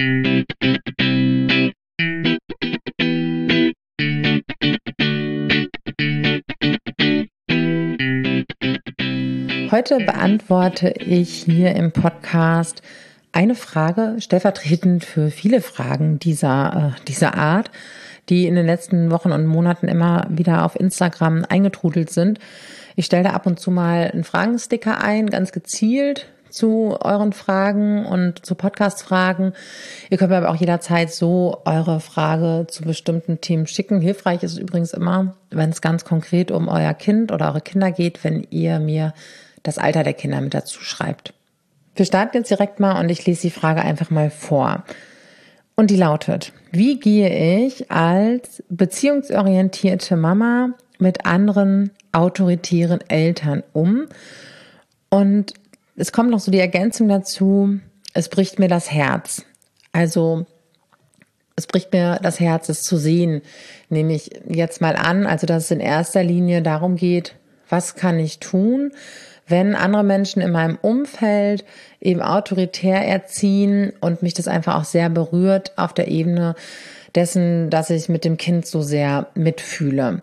Heute beantworte ich hier im Podcast eine Frage, stellvertretend für viele Fragen dieser, äh, dieser Art, die in den letzten Wochen und Monaten immer wieder auf Instagram eingetrudelt sind. Ich stelle da ab und zu mal einen Fragensticker ein, ganz gezielt zu euren Fragen und zu Podcast-Fragen. Ihr könnt mir aber auch jederzeit so eure Frage zu bestimmten Themen schicken. Hilfreich ist es übrigens immer, wenn es ganz konkret um euer Kind oder eure Kinder geht, wenn ihr mir das Alter der Kinder mit dazu schreibt. Wir starten jetzt direkt mal und ich lese die Frage einfach mal vor. Und die lautet, wie gehe ich als beziehungsorientierte Mama mit anderen autoritären Eltern um? Und es kommt noch so die Ergänzung dazu, es bricht mir das Herz. Also es bricht mir das Herz, es zu sehen. Nehme ich jetzt mal an, also dass es in erster Linie darum geht, was kann ich tun, wenn andere Menschen in meinem Umfeld eben autoritär erziehen und mich das einfach auch sehr berührt auf der Ebene dessen, dass ich mit dem Kind so sehr mitfühle.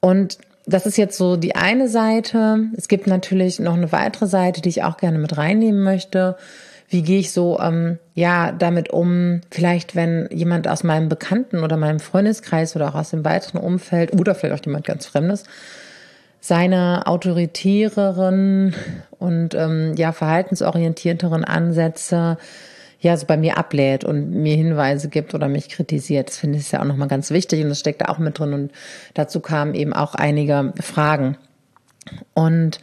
Und das ist jetzt so die eine Seite. Es gibt natürlich noch eine weitere Seite, die ich auch gerne mit reinnehmen möchte. Wie gehe ich so ähm, ja damit um? Vielleicht, wenn jemand aus meinem Bekannten oder meinem Freundeskreis oder auch aus dem weiteren Umfeld oder vielleicht auch jemand ganz Fremdes seine autoritäreren und ähm, ja verhaltensorientierteren Ansätze ja so bei mir ablädt und mir Hinweise gibt oder mich kritisiert. Das finde ich ja auch nochmal ganz wichtig und das steckt da auch mit drin und dazu kamen eben auch einige Fragen. Und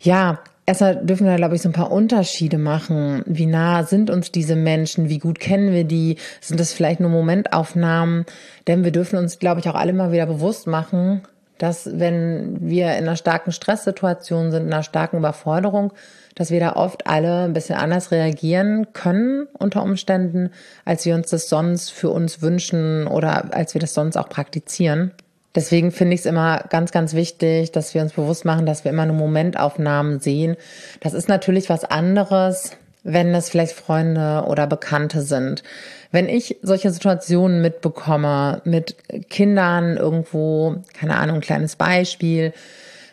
ja, erstmal dürfen wir, glaube ich, so ein paar Unterschiede machen. Wie nah sind uns diese Menschen? Wie gut kennen wir die? Sind das vielleicht nur Momentaufnahmen? Denn wir dürfen uns, glaube ich, auch alle mal wieder bewusst machen, dass wenn wir in einer starken Stresssituation sind, in einer starken Überforderung, dass wir da oft alle ein bisschen anders reagieren können unter Umständen, als wir uns das sonst für uns wünschen oder als wir das sonst auch praktizieren. Deswegen finde ich es immer ganz, ganz wichtig, dass wir uns bewusst machen, dass wir immer nur Momentaufnahmen sehen. Das ist natürlich was anderes, wenn es vielleicht Freunde oder Bekannte sind. Wenn ich solche Situationen mitbekomme mit Kindern irgendwo, keine Ahnung, ein kleines Beispiel.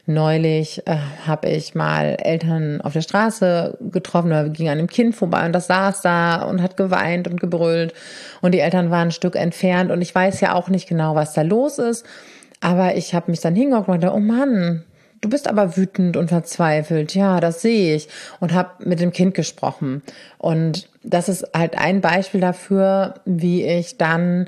Neulich äh, habe ich mal Eltern auf der Straße getroffen oder ging an einem Kind vorbei und das saß da und hat geweint und gebrüllt und die Eltern waren ein Stück entfernt und ich weiß ja auch nicht genau, was da los ist. Aber ich habe mich dann hingehockt und dachte, oh Mann, Du bist aber wütend und verzweifelt. Ja, das sehe ich. Und habe mit dem Kind gesprochen. Und das ist halt ein Beispiel dafür, wie ich dann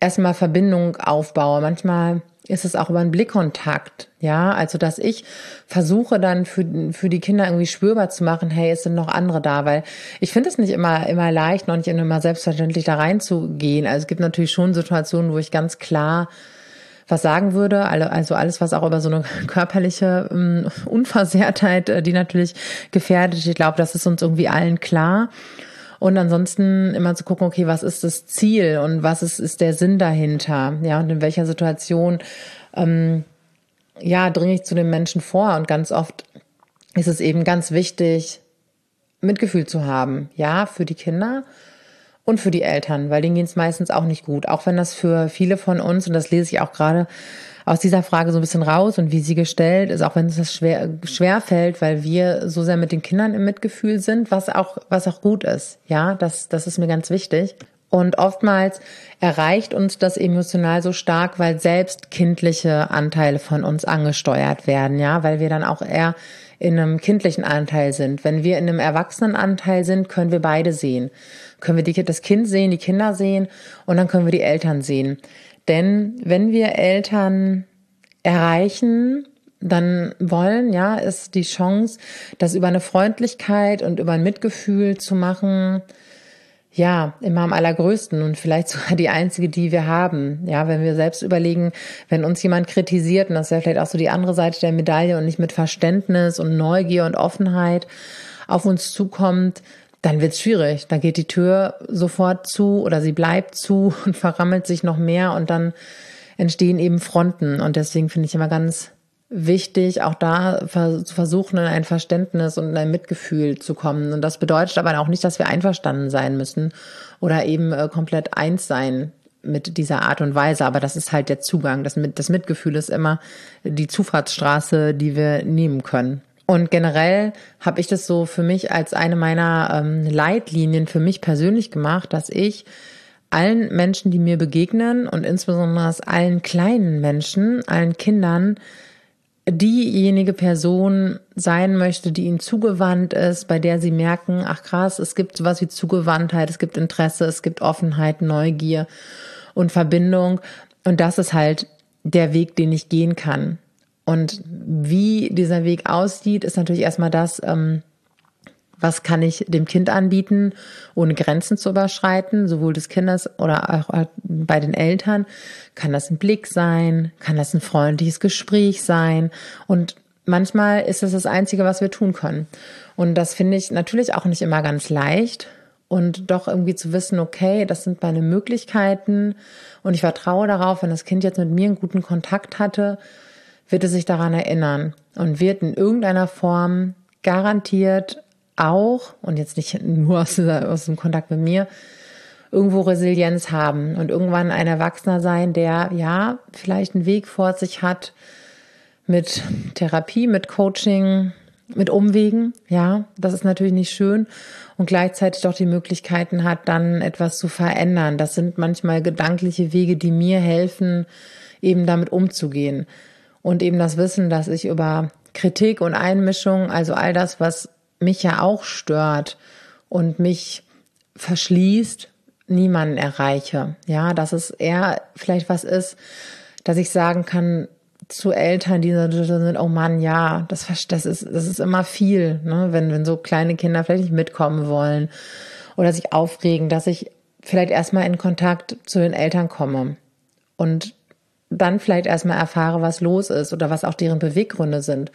erstmal Verbindung aufbaue. Manchmal ist es auch über einen Blickkontakt, ja, also dass ich versuche dann für, für die Kinder irgendwie spürbar zu machen, hey, es sind noch andere da, weil ich finde es nicht immer, immer leicht, noch nicht immer selbstverständlich da reinzugehen. Also es gibt natürlich schon Situationen, wo ich ganz klar was sagen würde. Also alles, was auch über so eine körperliche ähm, Unversehrtheit, äh, die natürlich gefährdet. Ich glaube, das ist uns irgendwie allen klar. Und ansonsten immer zu gucken, okay, was ist das Ziel und was ist, ist der Sinn dahinter? Ja, und in welcher Situation, ähm, ja, dringe ich zu den Menschen vor? Und ganz oft ist es eben ganz wichtig, Mitgefühl zu haben. Ja, für die Kinder und für die Eltern, weil denen geht es meistens auch nicht gut. Auch wenn das für viele von uns, und das lese ich auch gerade aus dieser Frage so ein bisschen raus und wie sie gestellt ist, auch wenn es das schwer, schwer fällt, weil wir so sehr mit den Kindern im Mitgefühl sind, was auch, was auch gut ist. Ja, das, das ist mir ganz wichtig. Und oftmals erreicht uns das emotional so stark, weil selbst kindliche Anteile von uns angesteuert werden, ja, weil wir dann auch eher in einem kindlichen Anteil sind. Wenn wir in einem Erwachsenenanteil sind, können wir beide sehen. Können wir die, das Kind sehen, die Kinder sehen und dann können wir die Eltern sehen. Denn wenn wir Eltern erreichen, dann wollen, ja, ist die Chance, das über eine Freundlichkeit und über ein Mitgefühl zu machen, ja, immer am allergrößten und vielleicht sogar die einzige, die wir haben. Ja, wenn wir selbst überlegen, wenn uns jemand kritisiert, und das ja vielleicht auch so die andere Seite der Medaille und nicht mit Verständnis und Neugier und Offenheit auf uns zukommt, dann wird's schwierig. Dann geht die Tür sofort zu oder sie bleibt zu und verrammelt sich noch mehr und dann entstehen eben Fronten. Und deswegen finde ich immer ganz wichtig, auch da zu versuchen, in ein Verständnis und in ein Mitgefühl zu kommen. Und das bedeutet aber auch nicht, dass wir einverstanden sein müssen oder eben äh, komplett eins sein mit dieser Art und Weise. Aber das ist halt der Zugang. Das, mit, das Mitgefühl ist immer die Zufahrtsstraße, die wir nehmen können. Und generell habe ich das so für mich als eine meiner ähm, Leitlinien für mich persönlich gemacht, dass ich allen Menschen, die mir begegnen und insbesondere allen kleinen Menschen, allen Kindern, diejenige Person sein möchte, die ihnen zugewandt ist, bei der sie merken, ach krass, es gibt sowas wie Zugewandtheit, es gibt Interesse, es gibt Offenheit, Neugier und Verbindung. Und das ist halt der Weg, den ich gehen kann. Und wie dieser Weg aussieht, ist natürlich erstmal das, ähm, was kann ich dem Kind anbieten, ohne Grenzen zu überschreiten, sowohl des Kindes oder auch bei den Eltern. Kann das ein Blick sein? Kann das ein freundliches Gespräch sein? Und manchmal ist das das Einzige, was wir tun können. Und das finde ich natürlich auch nicht immer ganz leicht. Und doch irgendwie zu wissen, okay, das sind meine Möglichkeiten und ich vertraue darauf, wenn das Kind jetzt mit mir einen guten Kontakt hatte, wird es sich daran erinnern und wird in irgendeiner Form garantiert auch, und jetzt nicht nur aus, aus dem Kontakt mit mir, irgendwo Resilienz haben und irgendwann ein Erwachsener sein, der ja vielleicht einen Weg vor sich hat mit Therapie, mit Coaching, mit Umwegen. Ja, das ist natürlich nicht schön und gleichzeitig doch die Möglichkeiten hat, dann etwas zu verändern. Das sind manchmal gedankliche Wege, die mir helfen, eben damit umzugehen. Und eben das Wissen, dass ich über Kritik und Einmischung, also all das, was mich ja auch stört und mich verschließt, niemanden erreiche. Ja, dass es eher vielleicht was ist, dass ich sagen kann zu Eltern, die sind, oh Mann, ja, das, das ist, das ist immer viel, ne? wenn, wenn so kleine Kinder vielleicht nicht mitkommen wollen oder sich aufregen, dass ich vielleicht erstmal in Kontakt zu den Eltern komme und dann vielleicht erstmal erfahre, was los ist oder was auch deren Beweggründe sind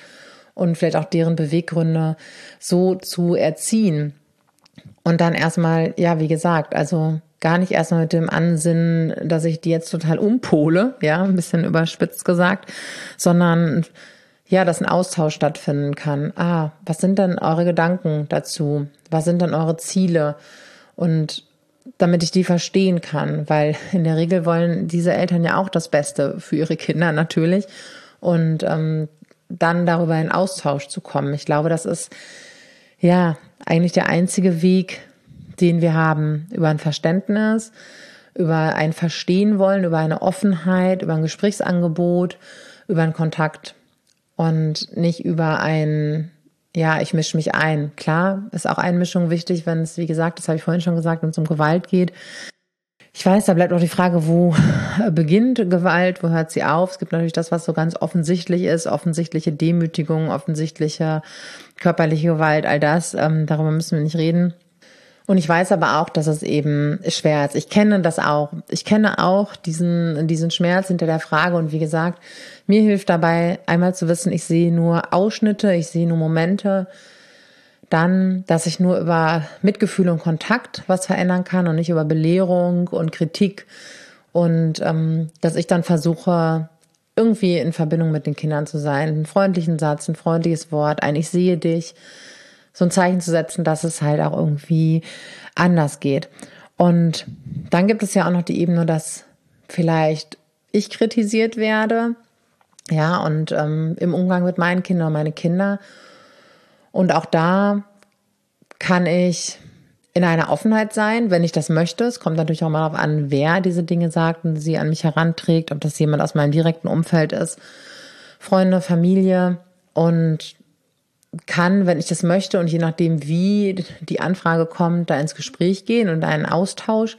und vielleicht auch deren Beweggründe so zu erziehen. Und dann erstmal, ja, wie gesagt, also gar nicht erstmal mit dem Ansinnen, dass ich die jetzt total umpole, ja, ein bisschen überspitzt gesagt, sondern ja, dass ein Austausch stattfinden kann. Ah, was sind denn eure Gedanken dazu? Was sind denn eure Ziele? Und damit ich die verstehen kann, weil in der Regel wollen diese Eltern ja auch das Beste für ihre Kinder natürlich. Und ähm, dann darüber in Austausch zu kommen. Ich glaube, das ist ja eigentlich der einzige Weg, den wir haben, über ein Verständnis, über ein Verstehen wollen, über eine Offenheit, über ein Gesprächsangebot, über einen Kontakt und nicht über ein, ja, ich mische mich ein. Klar ist auch Einmischung wichtig, wenn es, wie gesagt, das habe ich vorhin schon gesagt, wenn es um Gewalt geht. Ich weiß, da bleibt auch die Frage, wo beginnt Gewalt, wo hört sie auf? Es gibt natürlich das, was so ganz offensichtlich ist, offensichtliche Demütigung, offensichtliche körperliche Gewalt, all das. Ähm, darüber müssen wir nicht reden. Und ich weiß aber auch, dass es eben schwer ist. Ich kenne das auch. Ich kenne auch diesen, diesen Schmerz hinter der Frage. Und wie gesagt, mir hilft dabei einmal zu wissen, ich sehe nur Ausschnitte, ich sehe nur Momente, dann, dass ich nur über Mitgefühl und Kontakt was verändern kann und nicht über Belehrung und Kritik. Und ähm, dass ich dann versuche, irgendwie in Verbindung mit den Kindern zu sein, einen freundlichen Satz, ein freundliches Wort, ein Ich sehe dich, so ein Zeichen zu setzen, dass es halt auch irgendwie anders geht. Und dann gibt es ja auch noch die Ebene, dass vielleicht ich kritisiert werde, ja, und ähm, im Umgang mit meinen Kindern, meine Kinder und auch da kann ich in einer Offenheit sein, wenn ich das möchte. Es kommt natürlich auch mal darauf an, wer diese Dinge sagt und sie an mich heranträgt, ob das jemand aus meinem direkten Umfeld ist, Freunde, Familie und kann, wenn ich das möchte und je nachdem, wie die Anfrage kommt, da ins Gespräch gehen und einen Austausch.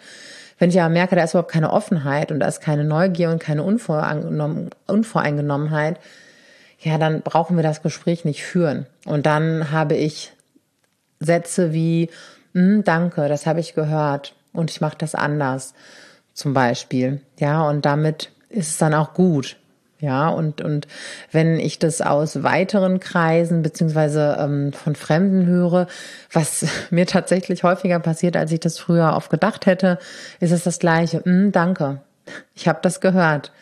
Wenn ich aber merke, da ist überhaupt keine Offenheit und da ist keine Neugier und keine Unvoreingenommenheit, ja, dann brauchen wir das Gespräch nicht führen. Und dann habe ich Sätze wie, hm, danke, das habe ich gehört und ich mache das anders, zum Beispiel. Ja, und damit ist es dann auch gut. Ja, und, und wenn ich das aus weiteren Kreisen beziehungsweise ähm, von Fremden höre, was mir tatsächlich häufiger passiert, als ich das früher oft gedacht hätte, ist es das gleiche. Mm, danke, ich habe das gehört.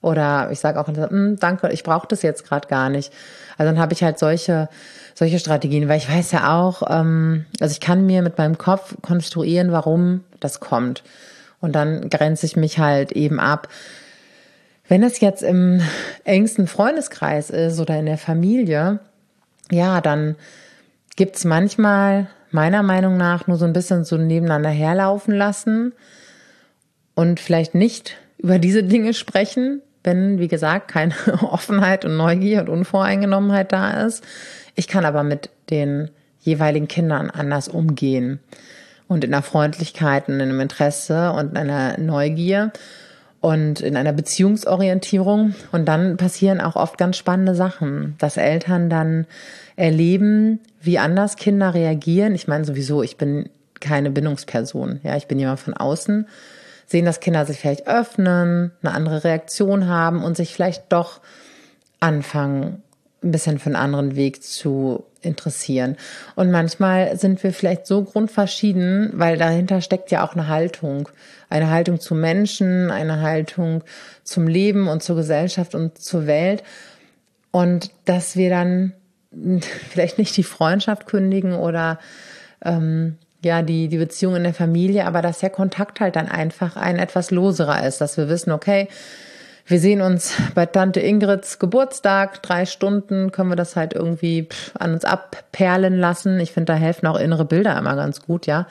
Oder ich sage auch, hm, danke, ich brauche das jetzt gerade gar nicht. Also dann habe ich halt solche, solche Strategien, weil ich weiß ja auch, ähm, also ich kann mir mit meinem Kopf konstruieren, warum das kommt. Und dann grenze ich mich halt eben ab. Wenn es jetzt im engsten Freundeskreis ist oder in der Familie, ja, dann gibt's manchmal meiner Meinung nach nur so ein bisschen so nebeneinander herlaufen lassen und vielleicht nicht über diese Dinge sprechen, wenn, wie gesagt, keine Offenheit und Neugier und Unvoreingenommenheit da ist. Ich kann aber mit den jeweiligen Kindern anders umgehen und in der Freundlichkeit und in einem Interesse und in einer Neugier und in einer Beziehungsorientierung. Und dann passieren auch oft ganz spannende Sachen, dass Eltern dann erleben, wie anders Kinder reagieren. Ich meine sowieso, ich bin keine Bindungsperson. Ja, ich bin jemand von außen sehen, dass Kinder sich vielleicht öffnen, eine andere Reaktion haben und sich vielleicht doch anfangen, ein bisschen für einen anderen Weg zu interessieren. Und manchmal sind wir vielleicht so grundverschieden, weil dahinter steckt ja auch eine Haltung. Eine Haltung zu Menschen, eine Haltung zum Leben und zur Gesellschaft und zur Welt. Und dass wir dann vielleicht nicht die Freundschaft kündigen oder ähm, ja, die, die Beziehung in der Familie, aber dass der Kontakt halt dann einfach ein etwas loserer ist, dass wir wissen, okay, wir sehen uns bei Tante Ingrids Geburtstag, drei Stunden, können wir das halt irgendwie an uns abperlen lassen. Ich finde, da helfen auch innere Bilder immer ganz gut, ja.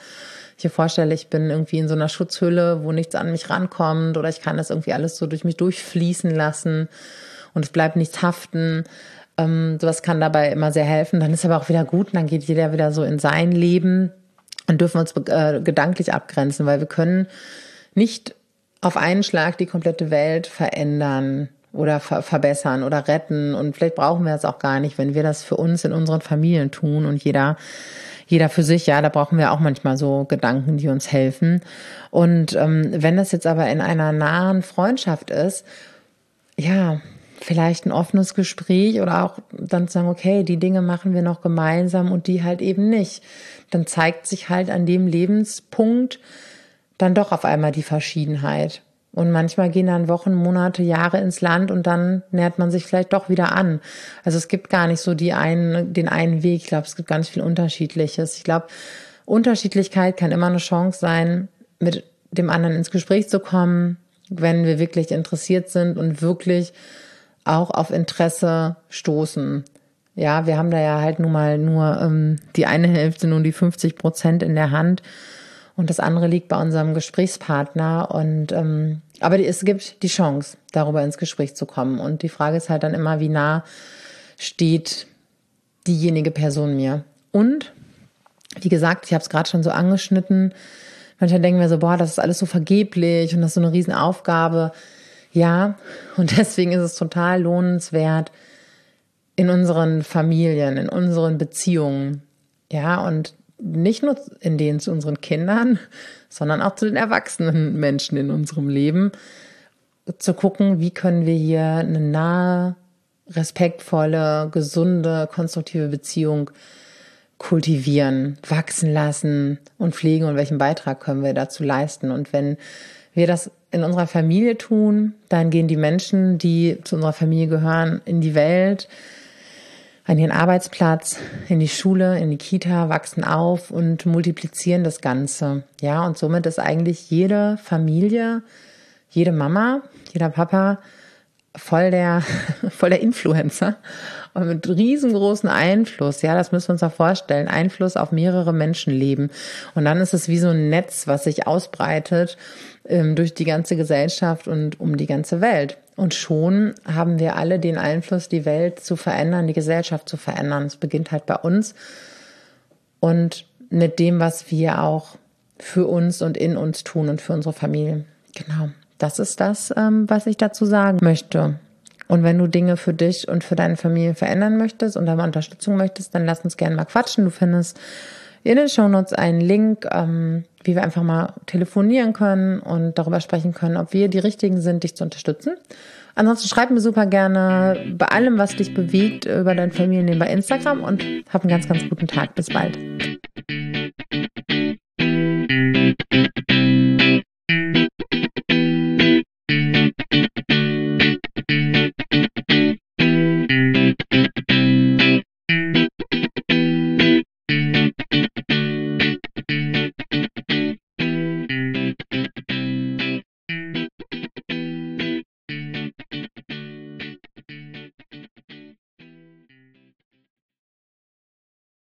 Ich mir vorstelle, ich bin irgendwie in so einer Schutzhülle, wo nichts an mich rankommt oder ich kann das irgendwie alles so durch mich durchfließen lassen und es bleibt nichts haften. Ähm, sowas kann dabei immer sehr helfen. Dann ist aber auch wieder gut und dann geht jeder wieder so in sein Leben und dürfen uns äh, gedanklich abgrenzen, weil wir können nicht auf einen Schlag die komplette Welt verändern oder ver verbessern oder retten. Und vielleicht brauchen wir es auch gar nicht, wenn wir das für uns in unseren Familien tun und jeder jeder für sich, ja, da brauchen wir auch manchmal so Gedanken, die uns helfen. Und ähm, wenn das jetzt aber in einer nahen Freundschaft ist, ja, vielleicht ein offenes Gespräch oder auch dann sagen, okay, die Dinge machen wir noch gemeinsam und die halt eben nicht. Dann zeigt sich halt an dem Lebenspunkt dann doch auf einmal die Verschiedenheit. Und manchmal gehen dann Wochen, Monate, Jahre ins Land und dann nähert man sich vielleicht doch wieder an. Also es gibt gar nicht so die einen, den einen Weg. Ich glaube, es gibt ganz viel Unterschiedliches. Ich glaube, Unterschiedlichkeit kann immer eine Chance sein, mit dem anderen ins Gespräch zu kommen, wenn wir wirklich interessiert sind und wirklich auch auf Interesse stoßen. Ja, wir haben da ja halt nun mal nur ähm, die eine Hälfte, nun die 50 Prozent in der Hand und das andere liegt bei unserem Gesprächspartner. Und ähm, aber es gibt die Chance, darüber ins Gespräch zu kommen. Und die Frage ist halt dann immer, wie nah steht diejenige Person mir. Und wie gesagt, ich habe es gerade schon so angeschnitten. Manchmal denken wir so, boah, das ist alles so vergeblich und das ist so eine Riesenaufgabe. Ja, und deswegen ist es total lohnenswert in unseren Familien, in unseren Beziehungen. Ja, und nicht nur in denen zu unseren Kindern, sondern auch zu den erwachsenen Menschen in unserem Leben, zu gucken, wie können wir hier eine nahe, respektvolle, gesunde, konstruktive Beziehung kultivieren, wachsen lassen und pflegen und welchen Beitrag können wir dazu leisten. Und wenn wir das in unserer Familie tun, dann gehen die Menschen, die zu unserer Familie gehören, in die Welt, an ihren Arbeitsplatz, in die Schule, in die Kita, wachsen auf und multiplizieren das Ganze. Ja, und somit ist eigentlich jede Familie, jede Mama, jeder Papa voll der, voll der Influencer und mit riesengroßen Einfluss. Ja, das müssen wir uns auch vorstellen. Einfluss auf mehrere Menschenleben. Und dann ist es wie so ein Netz, was sich ausbreitet ähm, durch die ganze Gesellschaft und um die ganze Welt. Und schon haben wir alle den Einfluss, die Welt zu verändern, die Gesellschaft zu verändern. Es beginnt halt bei uns und mit dem, was wir auch für uns und in uns tun und für unsere Familie. Genau, das ist das, ähm, was ich dazu sagen möchte. Und wenn du Dinge für dich und für deine Familie verändern möchtest und da mal Unterstützung möchtest, dann lass uns gerne mal quatschen. Du findest in den Shownotes einen Link, ähm, wie wir einfach mal telefonieren können und darüber sprechen können, ob wir die Richtigen sind, dich zu unterstützen. Ansonsten schreib mir super gerne bei allem, was dich bewegt, über dein Familienleben bei Instagram und hab einen ganz, ganz guten Tag. Bis bald.